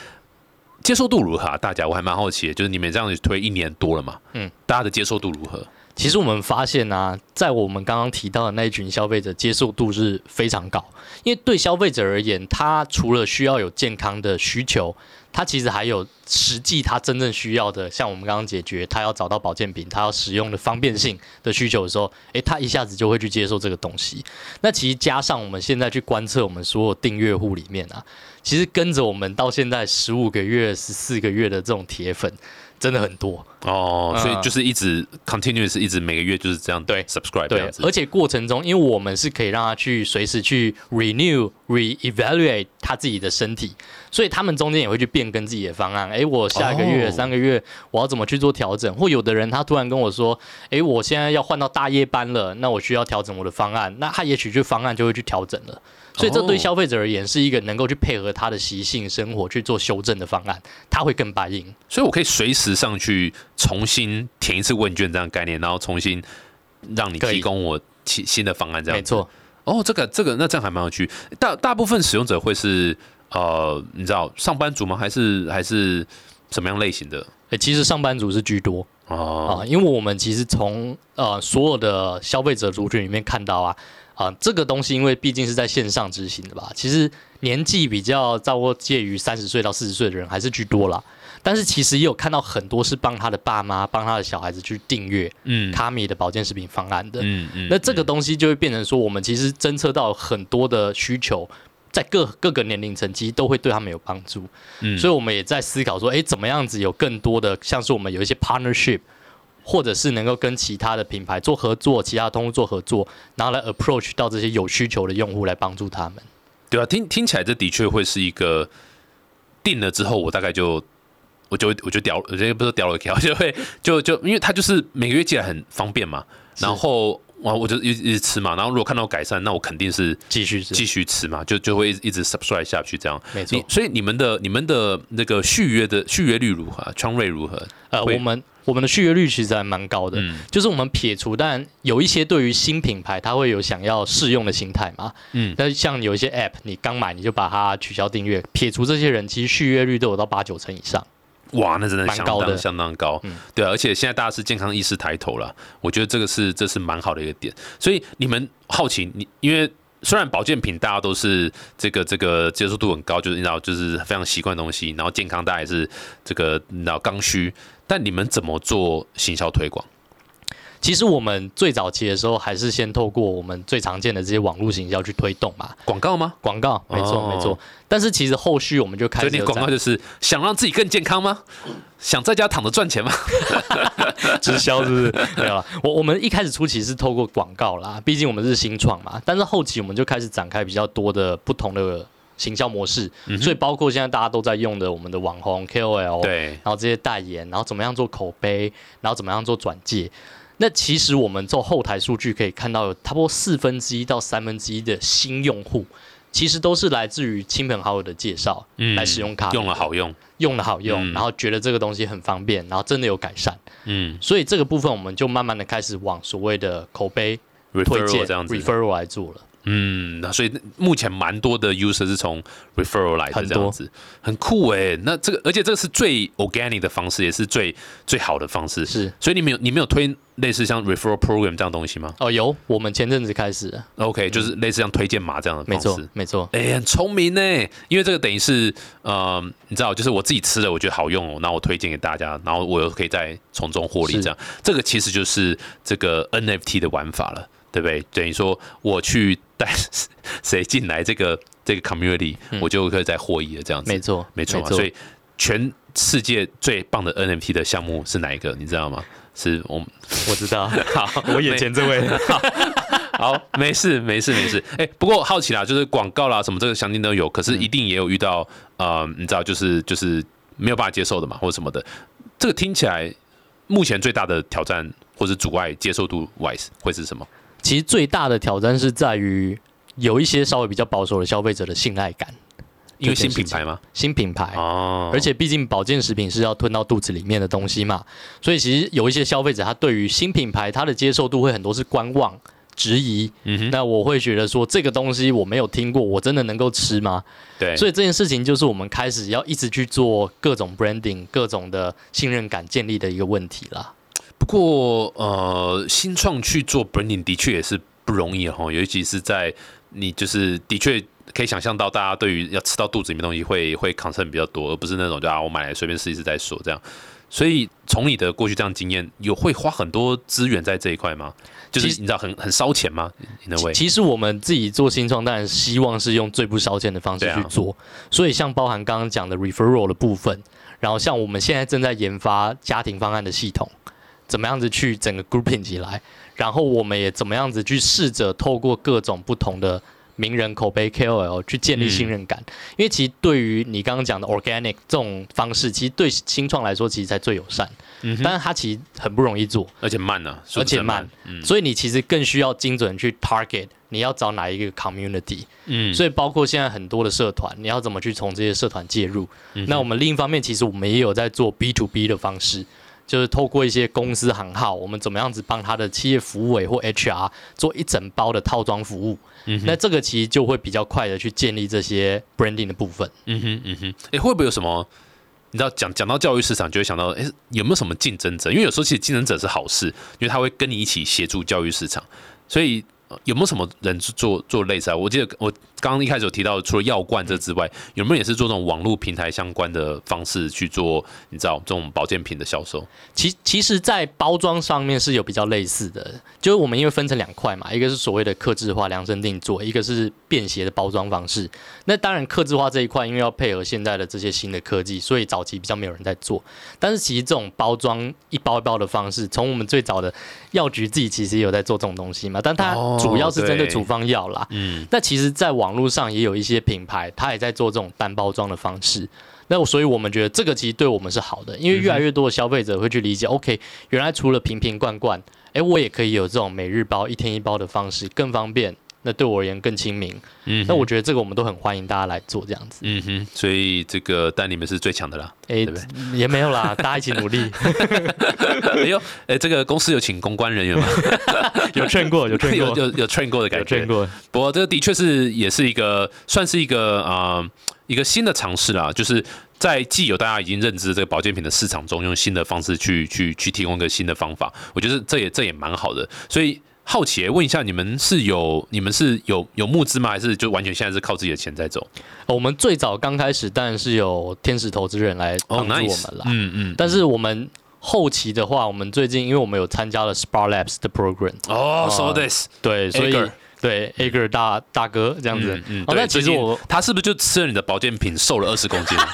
S2: 接受度如何啊？大家我还蛮好奇的，就是你们这样子推一年多了嘛，嗯，大家的接受度如何？
S3: 其实我们发现啊，在我们刚刚提到的那一群消费者，接受度是非常高，因为对消费者而言，他除了需要有健康的需求。他其实还有实际他真正需要的，像我们刚刚解决他要找到保健品，他要使用的方便性的需求的时候，诶，他一下子就会去接受这个东西。那其实加上我们现在去观测我们所有订阅户里面啊，其实跟着我们到现在十五个月、十四个月的这种铁粉。真的很多
S2: 哦，所以就是一直 continuous，一直每个月就是这样
S3: 对
S2: subscribe 这样子，
S3: 而且过程中，因为我们是可以让他去随时去 renew、re-evaluate 他自己的身体，所以他们中间也会去变更自己的方案。哎，我下一个月、三个月我要怎么去做调整？或有的人他突然跟我说，哎，我现在要换到大夜班了，那我需要调整我的方案，那他也许就方案就会去调整了。所以这对消费者而言是一个能够去配合他的习性生活去做修正的方案，他会更白应。
S2: 所以我可以随时上去重新填一次问卷这样概念，然后重新让你提供我新新的方案这样。
S3: 没错。
S2: 哦，这个这个那这样还蛮有趣。大大部分使用者会是呃，你知道上班族吗？还是还是什么样类型的？
S3: 诶，其实上班族是居多哦，啊，因为我们其实从呃所有的消费者族群里面看到啊。啊，这个东西因为毕竟是在线上执行的吧，其实年纪比较在握介于三十岁到四十岁的人还是居多啦。但是其实也有看到很多是帮他的爸妈、帮他的小孩子去订阅嗯卡米的保健食品方案的。嗯嗯。那这个东西就会变成说，我们其实侦测到很多的需求，在各各个年龄层其实都会对他们有帮助。嗯。所以我们也在思考说，哎，怎么样子有更多的像是我们有一些 partnership。或者是能够跟其他的品牌做合作，其他通路做合作，然后来 approach 到这些有需求的用户来帮助他们。
S2: 对啊，听听起来这的确会是一个定了之后，我大概就我就我就掉，我觉得不是掉了条，就会就就因为它就是每个月寄来很方便嘛，然后我我就一一直吃嘛，然后如果看到改善，那我肯定是
S3: 继续
S2: 继续吃嘛，就就会一直 subscribe 下去这样。
S3: 没错，
S2: 所以你们的你们的那个续约的续约率如何？窗位如何？
S3: 呃，我们。我们的续约率其实还蛮高的，就是我们撇除，但有一些对于新品牌，他会有想要试用的心态嘛。嗯，那像有一些 App，你刚买你就把它取消订阅，撇除这些人，其实续约率都有到八九成以上。
S2: 哇，那真的相当相当高。嗯，对，而且现在大家是健康意识抬头了，我觉得这个是这是蛮好的一个点。所以你们好奇，你因为虽然保健品大家都是这个这个接受度很高，就是你知道就是非常习惯的东西，然后健康大家也是这个你知道刚需。但你们怎么做行销推广？
S3: 其实我们最早期的时候，还是先透过我们最常见的这些网络行销去推动嘛。
S2: 广告吗？
S3: 广告，没错没错。但是其实后续我们就开始
S2: 广告，就是想让自己更健康吗？想在家躺着赚钱吗？
S3: 直销是不是？没有。我我们一开始初期是透过广告啦，毕竟我们是新创嘛。但是后期我们就开始展开比较多的不同的。行销模式，所以包括现在大家都在用的我们的网红 KOL，
S2: 对，
S3: 然后这些代言，然后怎么样做口碑，然后怎么样做转介。那其实我们做后台数据可以看到，有差不多四分之一到三分之一的新用户，其实都是来自于亲朋好友的介绍，
S2: 嗯
S3: 来使用卡。
S2: 用了好用，
S3: 用了好用，
S2: 嗯。
S3: 然后觉得这个东西很方便，然后真的有改善，
S2: 嗯。
S3: 所以这个部分我们就慢慢的开始往所谓的口碑推荐
S2: 这样子
S3: ，referral 来做了。
S2: 嗯，那所以目前蛮多的 user 是从 referral 来的这样子，很酷哎。那这个，而且这个是最 organic 的方式，也是最最好的方式。
S3: 是
S2: 所以你们有你们有推类似像 referral program 这样东西吗
S3: 哦，有我们前阵子开始了
S2: ，？OK，就是类似像推荐码这样的方式。
S3: 没错，
S2: 哎、很聪明呢，因为这个等于是，呃，你知道，就是我自己吃了，我觉得好用哦，然后我推荐给大家，然后我又可以再从中获利，这样，这个其实就是这个 NFT 的玩法了，对不对？等于说我去带 谁进来这个这个 community，、我就可以再获益了，这样子，
S3: 嗯没错
S2: 没错。所以全世界最棒的 NFT 的项目是哪一个？你知道吗？是我
S3: 我知道，
S2: 好，
S3: 我眼前这位，
S2: 好，没事没事没事。哎、不过好奇啦，就是广告啦什么这个详情都有，可是一定也有遇到呃，你知道就是就是没有办法接受的嘛，或者什么的。这个听起来目前最大的挑战或是阻碍接受度 wise 会是什么？
S3: 其实最大的挑战是在于有一些稍微比较保守的消费者的信赖感，
S2: 因为新品牌吗？
S3: 新品牌。
S2: 哦，
S3: 而且毕竟保健食品是要吞到肚子里面的东西嘛，所以其实有一些消费者他对于新品牌他的接受度会很多是观望、质疑。
S2: 嗯哼，
S3: 那我会觉得说这个东西我没有听过，我真的能够吃吗？
S2: 对，
S3: 所以这件事情就是我们开始要一直去做各种 branding、各种的信任感建立的一个问题啦。
S2: 不过呃，新创去做 branding 的确也是不容易哈，尤其是在你就是的确可以想象到，大家对于要吃到肚子里面东西会会 concern 比较多，而不是那种就啊我买来随便试一试再说这样。所以从你的过去这样经验，有会花很多资源在这一块吗？就是你知道很很烧钱吗？那位？
S3: 其实我们自己做新创，当然希望是用最不烧钱的方式去做。所以像包含刚刚讲的 referral 的部分，然后像我们现在正在研发家庭方案的系统，怎么样子去整个 grouping 起来，然后我们也怎么样子去试着透过各种不同的名人口碑 KOL 去建立信任感。因为其实对于你刚刚讲的 organic 这种方式，其实对新创来说其实才最友善，
S2: 嗯，
S3: 但是它其实很不容易做。
S2: 而且慢呢、啊，
S3: 而且慢，
S2: 嗯
S3: 所以你其实更需要精准去 target，你要找哪一个 community。
S2: 嗯，
S3: 所以包括现在很多的社团，你要怎么去从这些社团介入？
S2: 嗯
S3: 那我们另一方面，其实我们也有在做 B to B 的方式，就是透过一些公司行号，我们怎么样子帮他的企业服务委或 HR 做一整包的套装服务。那这个其实就会比较快的去建立这些 branding 的部分。
S2: 嗯哼，嗯哼，哎、会不会有什么？你知道讲讲到教育市场，就会想到，哎、有没有什么竞争者？因为有时候其实竞争者是好事，因为他会跟你一起协助教育市场。所以、呃有没有什么人做做类似啊？我记得我刚刚一开始有提到，除了药罐这之外，有没有也是做这种网络平台相关的方式去做？你知道这种保健品的销售？
S3: 其其实，在包装上面是有比较类似的，就是我们因为分成两块嘛，一个是所谓的克制化量身定做，一个是便携的包装方式。那当然，克制化这一块，因为要配合现在的这些新的科技，所以早期比较没有人在做。但是其实这种包装一包一包的方式，从我们最早的药局自己其实也有在做这种东西嘛，但它
S2: 哦
S3: 主要是针对
S2: 对
S3: 处方药啦。
S2: 嗯，
S3: 那其实，在网络上也有一些品牌，它也在做这种单包装的方式。那所以我们觉得这个其实对我们是好的，因为越来越多的消费者会去理解、o k 原来除了瓶瓶罐罐，诶，我也可以有这种每日包、一天一包的方式，更方便。那对我而言更亲民。
S2: 嗯，
S3: 那我觉得这个我们都很欢迎大家来做这样子。
S2: 嗯哼，所以这个但你们是最强的啦。
S3: 诶，
S2: 对不
S3: 也没有啦，大家一起努力。
S2: 哎呦，哎，这个公司有请公关人员吗？
S3: 有劝过，有劝
S2: 有
S3: 过，
S2: 有有 train 过的感觉
S3: 有劝。过。
S2: 不过这个的确是也是一个算是一个啊、呃一个新的尝试啦，就是在既有大家已经认知这个保健品的市场中，用新的方式去去去提供一个新的方法，我觉得这也这也蛮好的。所以好奇问一下，你们是有你们是有有募资吗？还是就完全现在是靠自己的钱在走？
S3: 我们最早刚开始当然是有天使投资人来
S2: 哦
S3: 帮助我们啦。
S2: 嗯嗯，
S3: 但是我们后期的话，我们最近因为我们有参加了 Spar Labs 的 program，
S2: 哦，so
S3: 哦
S2: this
S3: 对，所以
S2: Ager
S3: 对 Ager 大大哥这样子。
S2: 嗯嗯，
S3: 哦，
S2: 对
S3: 那其实我
S2: 他是不是就吃了你的保健品，瘦了二十公斤？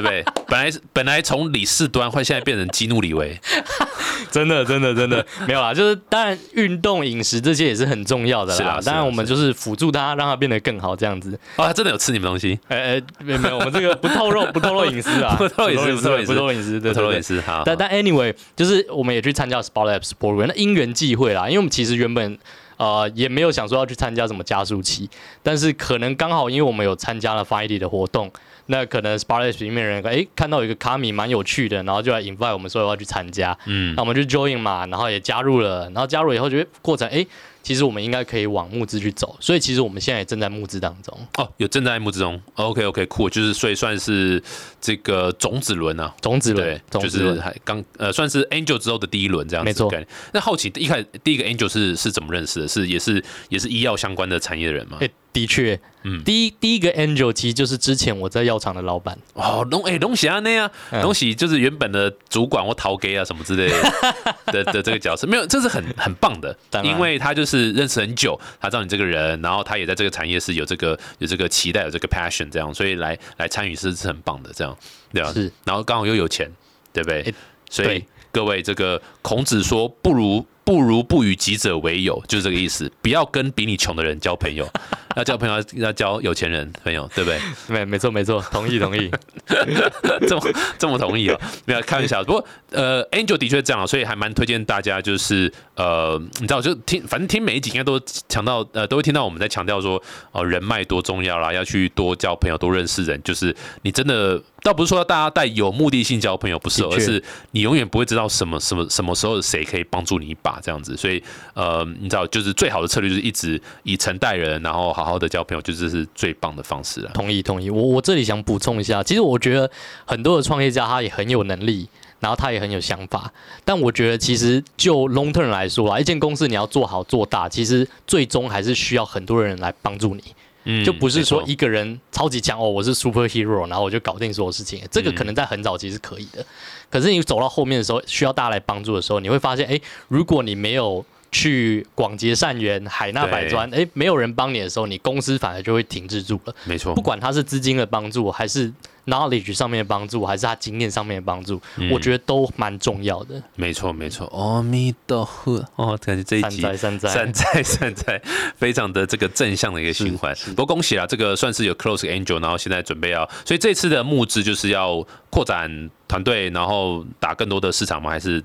S2: 对不对？本来本来从李四端，换现在变成激怒李维。
S3: 真的真的真的 没有啦，就是当然运动饮食这些也是很重要的
S2: 是啊是啊。
S3: 啦当然我们就是辅助他，让他变得更好这样子。
S2: 哦，他真的有吃你们东西？
S3: 哎哎，没有没有，我们这个不透露不透露隐私啊，
S2: 不透露隐私
S3: 不透露隐私，不透露隐私，
S2: 哈。
S3: 但但 anyway，就是我们也去参加 Spot Labs program，那因缘际会啦，因为我们其实原本呃，也没有想说要去参加什么加速器，但是可能刚好因为我们有参加了 f i d y 的活动，那可能 Spark 里面人哎看到有一个卡米蛮有趣的，然后就来 invite 我们说要去参加，嗯，那我们就 join 嘛，然后也加入了，然后加入以后觉得过程哎。其实我们应该可以往募资去走，所以其实我们现在也正在募资当中。
S2: 哦，有正在募资中。OK OK，酷，就是所以算是这个种子轮啊，
S3: 种子轮，
S2: 就是还刚呃，算是 Angel 之后的第一轮这样子。没错。那好奇一开始第一个 Angel 是是怎么认识的？是也是也是医药相关的产业的人吗？
S3: 的确，嗯，第一第一个 Angel 其实就是之前我在药厂的老板。
S2: 哦，龙哎龙喜啊那样，龙喜就是原本的主管或陶给啊什么之类的 的这个角色，没有，这是很很棒的，因为他就是认识很久，他知道你这个人，然后他也在这个产业是有这个有这个期待有这个 passion 这样，所以来来参与是是很棒的这样，对啊，是，然后刚好又有钱，对不对？所以各位这个孔子说不如。不如不与己者为友，就是这个意思。不要跟比你穷的人交朋友，要交朋友要交有钱人朋友，对不对？
S3: 没没错没错，同意同意，
S2: 这么这么同意哦。没有开玩笑，不过呃，Angel 的确这样，所以还蛮推荐大家，就是呃，你知道，就听，反正听每一集应该都强调，呃，都会听到我们在强调说，哦，人脉多重要啦，要去多交朋友，多认识人，就是你真的。倒不是说大家带有目的性交朋友，不是，而是你永远不会知道什么什么什么时候谁可以帮助你一把这样子。所以，呃，你知道，就是最好的策略就是一直以诚待人，然后好好的交朋友，就这是最棒的方式了。
S3: 同意，同意。我我这里想补充一下，其实我觉得很多的创业家他也很有能力，然后他也很有想法，但我觉得其实就 long term 来说啊，一间公司你要做好做大，其实最终还是需要很多人来帮助你。嗯就不是说一个人超级强哦，我是 super hero，然后我就搞定所有事情。这个可能在很早期是可以的，可是你走到后面的时候，需要大家来帮助的时候，你会发现，哎，如果你没有去广结善缘、海纳百川，哎，没有人帮你的时候，你公司反而就会停滞住了。
S2: 没错，
S3: 不管它是资金的帮助还是。Knowledge 上面的帮助，还是他经验上面的帮助，我觉得都蛮重要的。
S2: 没错，没错。阿弥陀佛，哦，感觉这一集
S3: 善哉善哉
S2: 善哉 善哉，非常的这个正向的一个循环。不过恭喜啊，这个算是有 close angel，然后现在准备要，所以这次的募资就是要扩展团队，然后打更多的市场吗？还是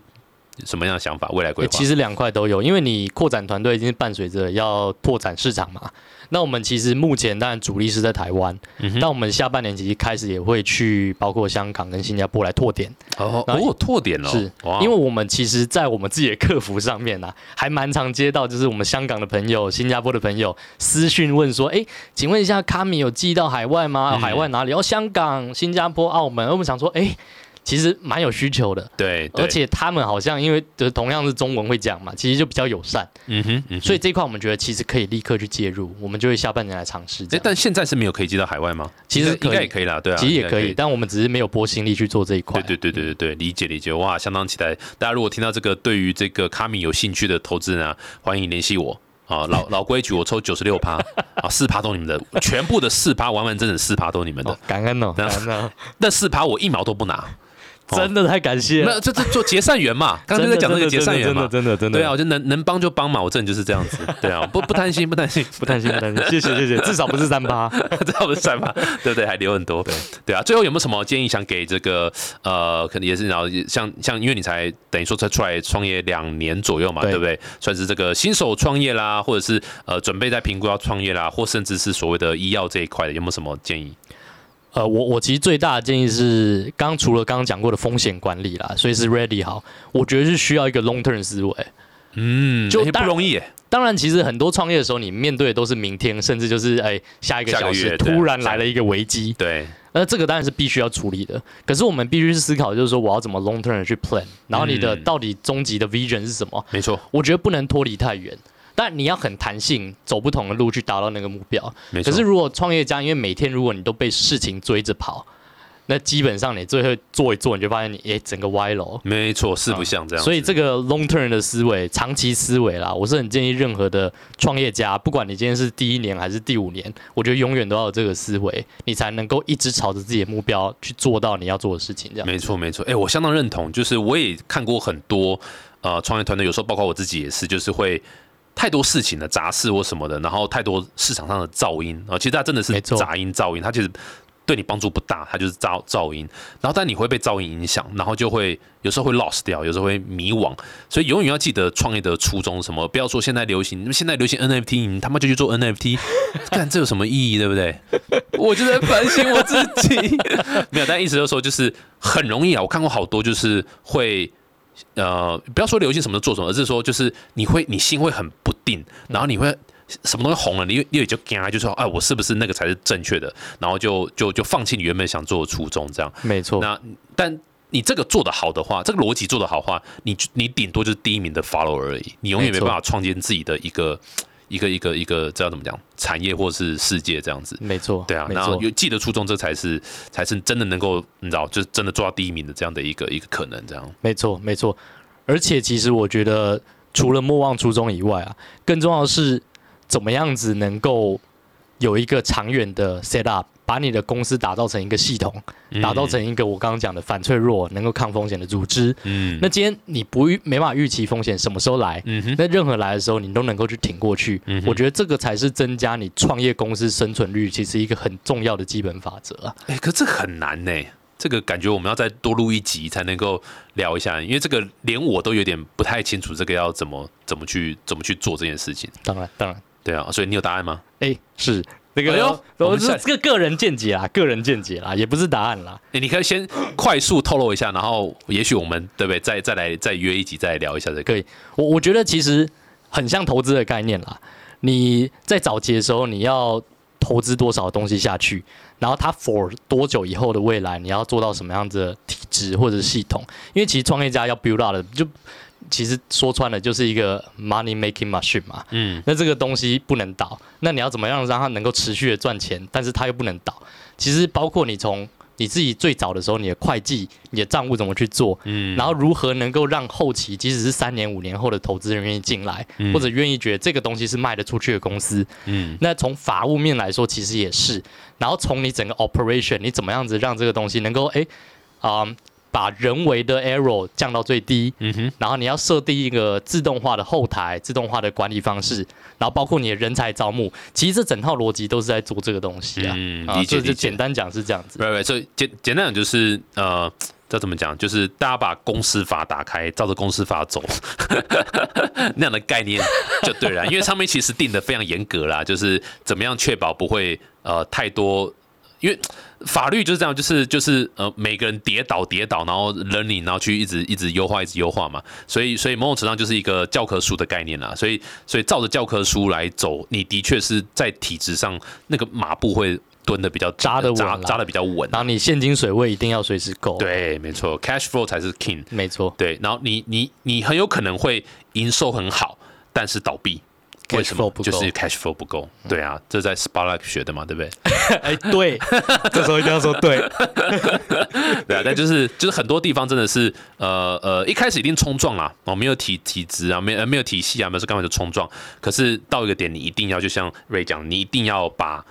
S2: 什么样的想法？未来规划？
S3: 其实两块都有，因为你扩展团队，已经是伴随着要拓展市场嘛。那我们其实目前当然主力是在台湾，但我们下半年其实开始也会去包括香港跟新加坡来拓点。
S2: 哦，哦，拓点了，
S3: 是，因为我们其实，在我们自己的客服上面呢，还蛮常接到就是我们香港的朋友、新加坡的朋友私讯问说，哎，请问一下卡米有寄到海外吗？海外哪里？哦，香港、新加坡、澳门。我们想说，哎。其实蛮有需求的，
S2: 对，
S3: 而且他们好像因为就是同样是中文会讲嘛，其实就比较友善，嗯哼，所以这一块我们觉得其实可以立刻去介入，我们就会下半年来尝试。
S2: 哎，但现在是没有可以接到海外吗？
S3: 其实
S2: 应该也可以啦，对啊，
S3: 其实也可以，但我们只是没有拨心力去做这一块。
S2: 对对对对对对，理解理解，哇，相当期待。大家如果听到这个，对于这个卡米有兴趣的投资人啊，欢迎联系我。啊，老 老规矩，我抽九十六趴。啊，四趴都你们的，全部的四趴完完整整四趴都你们的，
S3: 感恩哦，感恩哦，
S2: 那四趴我一毛都不拿。
S3: 真的太感谢，
S2: 没有这这做结善缘嘛？刚才在讲那个结善缘
S3: 嘛？真的真的
S2: 对啊，我就能能帮就帮嘛，我这人就是这样子，对啊，不不贪心不贪心
S3: 不贪心不担心，谢谢谢谢，至少不是三八，
S2: 至少不是三八，对不对？还留很多，对对啊。最后有没有什么建议想给这个呃，可能也是然后像像因为你才等于说才出来创业两年左右嘛，对不对？算是这个新手创业啦，或者是呃准备在评估要创业啦，或甚至是所谓的医药这一块的，有没有什么建议？
S3: 呃，我我其实最大的建议是，刚除了刚刚讲过的风险管理啦，所以是 ready 好，我觉得是需要一个 long term 思维，
S2: 嗯，就不容易。
S3: 当然，其实很多创业的时候，你面对的都是明天，甚至就是哎下一个小时突然来了一个危机，
S2: 对，
S3: 那这个当然是必须要处理的。可是我们必须是思考，就是说我要怎么 long term 去 plan，然后你的到底终极的 vision 是什么？
S2: 没错，
S3: 我觉得不能脱离太远。但你要很弹性，走不同的路去达到那个目标。可是如果创业家，因为每天如果你都被事情追着跑，那基本上你最后做一做，你就发现你诶整个歪楼。
S2: 没错，四不像这样。
S3: 所以这个 long term 的思维，长期思维啦，我是很建议任何的创业家，不管你今天是第一年还是第五年，我觉得永远都要有这个思维，你才能够一直朝着自己的目标去做到你要做的事情。这样。
S2: 没错，没错。哎，我相当认同，就是我也看过很多呃创业团队，有时候包括我自己也是，就是会。太多事情了杂事或什么的，然后太多市场上的噪音啊，其实它真的是杂音噪音，它其实对你帮助不大，它就是噪噪音。然后但你会被噪音影响，然后就会有时候会 lost 掉，有时候会迷惘。所以永远要记得创业的初衷，什么不要说现在流行，现在流行 NFT，你他妈就去做 NFT，干这有什么意义，对不对？我就在反省我自己，没有，但意思就是说，就是很容易啊。我看过好多，就是会呃，不要说流行什么做什么，而是说就是你会你心会很不定，然后你会。什么东西红了，你你也就惊，就说哎，我是不是那个才是正确的？然后就就就放弃你原本想做的初衷，这样
S3: 没错。
S2: 那但你这个做的好的话，这个逻辑做的好的话，你你顶多就是第一名的 follow 而已，你永远没办法创建自己的一个一个一个一个这要怎么讲产业或是世界这样子。
S3: 没错，
S2: 对啊。然后有记得初衷，这才是才是真的能够你知道，就是真的做到第一名的这样的一个一个可能。这样
S3: 没错没错。而且其实我觉得，除了莫忘初衷以外啊，更重要的是。怎么样子能够有一个长远的 set up，把你的公司打造成一个系统，打造成一个我刚刚讲的反脆弱、能够抗风险的组织。嗯，那今天你不预没法预期风险什么时候来，嗯那任何来的时候你都能够去挺过去。嗯，我觉得这个才是增加你创业公司生存率其实一个很重要的基本法则啊。
S2: 哎，可这很难呢。这个感觉我们要再多录一集才能够聊一下，因为这个连我都有点不太清楚，这个要怎么怎么去怎么去做这件事情。
S3: 当然，当然。
S2: 对啊，所以你有答案吗？
S3: 哎，是那个，我是这个个人见解啦，个人见解啦，也不是答案啦。
S2: 哎，你可以先快速透露一下，然后也许我们对不对？再再来再约一集再聊一下这个。
S3: 可以，我我觉得其实很像投资的概念啦。你在早期的时候，你要投资多少东西下去，然后它 for 多久以后的未来，你要做到什么样子的体制或者是系统？因为其实创业家要 build up 的就。其实说穿了就是一个 money making machine 嘛，嗯，那这个东西不能倒，那你要怎么样让它能够持续的赚钱，但是它又不能倒？其实包括你从你自己最早的时候，你的会计、你的账务怎么去做，嗯，然后如何能够让后期即使是三年、五年后的投资人愿意进来，或者愿意觉得这个东西是卖得出去的公司，嗯，那从法务面来说，其实也是，然后从你整个 operation，你怎么样子让这个东西能够哎啊。把人为的 error 降到最低，嗯哼，然后你要设定一个自动化的后台、自动化的管理方式，然后包括你的人才招募，其实这整套逻辑都是在做这个东西啊。嗯，理解。就简单讲是这样子。
S2: 对对，所以简简单讲就是呃，这怎么讲？就是大家把公司法打开，照着公司法走，那样的概念就对了。因为上面其实定的非常严格啦，就是怎么样确保不会呃太多。因为法律就是这样，就是就是呃，每个人跌倒跌倒，然后 learning，然后去一直一直优化，一直优化嘛。所以所以某种程度上就是一个教科书的概念啦。所以所以照着教科书来走，你的确是在体质上那个马步会蹲的比较
S3: 扎的
S2: 扎扎的比较稳。
S3: 然后你现金水位一定要随时够。
S2: 对，没错，cash flow 才是 king。
S3: 没错，
S2: 对。然后你你你很有可能会营收很好，但是倒闭。为什么就是 cash flow 不够？对啊，这在 Spark 学的嘛，对不对？
S3: 哎，对，这时候一定要说对。
S2: 对啊，但就是就是很多地方真的是呃呃，一开始一定冲撞啦，哦，没有体体质啊，没呃没有体系啊，没有是刚开始冲撞。可是到一个点，你一定要就像瑞讲，你一定要把。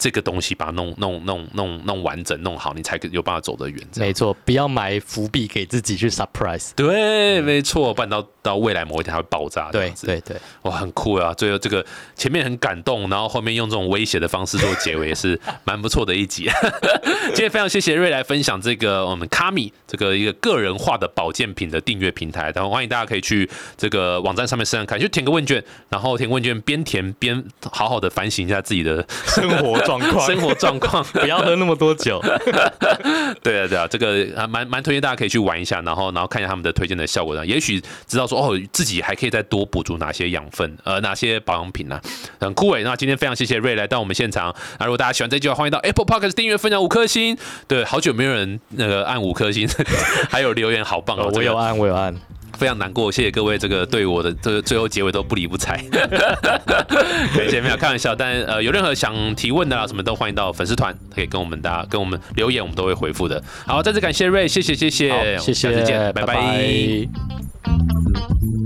S2: 这个东西把它弄弄弄弄弄完整弄好，你才有办法走得远。
S3: 没错，不要埋伏笔给自己去 surprise。
S2: 对，没错，不然到到未来某一天它会爆炸。
S3: 对对对，
S2: 哇，很酷啊！最后这个前面很感动，然后后面用这种威胁的方式做结尾，也是蛮不错的一集。今天非常谢谢瑞来分享这个我们卡米这个一个个人化的保健品的订阅平台，然后欢迎大家可以去这个网站上面试试看，就填个问卷，然后填问卷边填边好好的反省一下自己的
S3: 生活。状况，
S2: 生活状况，
S3: 不要喝那么多酒。
S2: 对啊，对啊，这个还蛮蛮推荐大家可以去玩一下，然后然后看一下他们的推荐的效果，也许知道说哦，自己还可以再多补足哪些养分，呃，哪些保养品呢？很酷诶。那今天非常谢谢瑞来到我们现场。那如果大家喜欢这句话，欢迎到 Apple Podcast 订阅、分享五颗星。对，好久没有人那个按五颗星，还有留言好棒哦。
S3: 我有按，我有按。
S2: 非常难过，谢谢各位，这个对我的这个最后结尾都不理不睬，感谢没有开玩笑，但呃有任何想提问的啊，什么都欢迎到粉丝团可以跟我们大家跟我们留言，我们都会回复的。好，再次感谢瑞，谢谢谢谢，
S3: 谢谢，
S2: 再见，拜拜。Thank you.